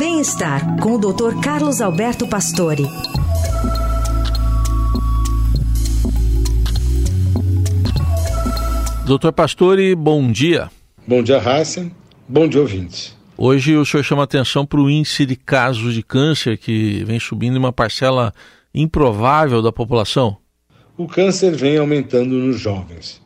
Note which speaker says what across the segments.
Speaker 1: Bem-estar com o Dr. Carlos Alberto Pastore.
Speaker 2: Doutor Pastore, bom dia.
Speaker 3: Bom dia, Raíssa. Bom dia, ouvintes.
Speaker 2: Hoje o senhor chama atenção para o índice de casos de câncer que vem subindo em uma parcela improvável da população.
Speaker 3: O câncer vem aumentando nos jovens.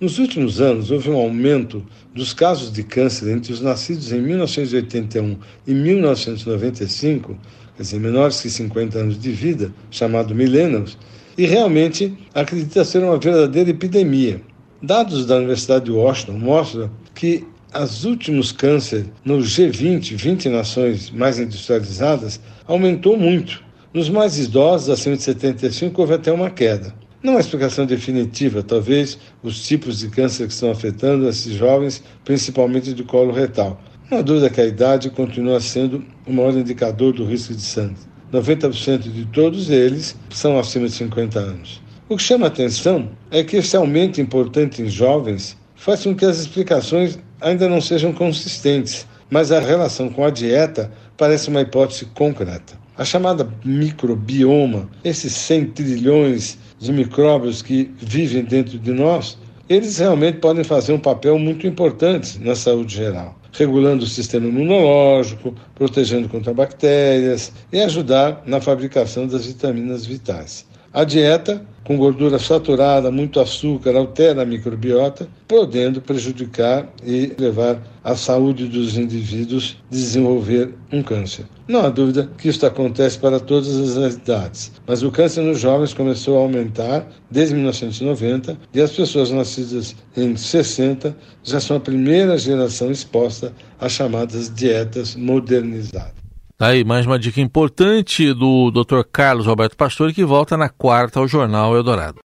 Speaker 3: Nos últimos anos, houve um aumento dos casos de câncer entre os nascidos em 1981 e 1995, quer dizer, menores que 50 anos de vida, chamado millennials, e realmente acredita ser uma verdadeira epidemia. Dados da Universidade de Washington mostram que os últimos cânceres nos G20, 20 nações mais industrializadas, aumentou muito. Nos mais idosos, acima de 75, houve até uma queda. Não há explicação definitiva, talvez os tipos de câncer que estão afetando esses jovens, principalmente de colo retal. Não há dúvida que a idade continua sendo o maior indicador do risco de sangue. 90% de todos eles são acima de 50 anos. O que chama atenção é que esse aumento importante em jovens faz com que as explicações ainda não sejam consistentes, mas a relação com a dieta parece uma hipótese concreta. A chamada microbioma, esses 100 trilhões de micróbios que vivem dentro de nós, eles realmente podem fazer um papel muito importante na saúde geral, regulando o sistema imunológico, protegendo contra bactérias e ajudar na fabricação das vitaminas vitais. A dieta, com gordura saturada, muito açúcar, altera a microbiota, podendo prejudicar e levar à saúde dos indivíduos desenvolver um câncer. Não há dúvida que isso acontece para todas as idades, mas o câncer nos jovens começou a aumentar desde 1990 e as pessoas nascidas em 60 já são a primeira geração exposta às chamadas dietas modernizadas.
Speaker 2: Tá aí mais uma dica importante do Dr. Carlos Alberto Pastor que volta na quarta ao Jornal Eldorado.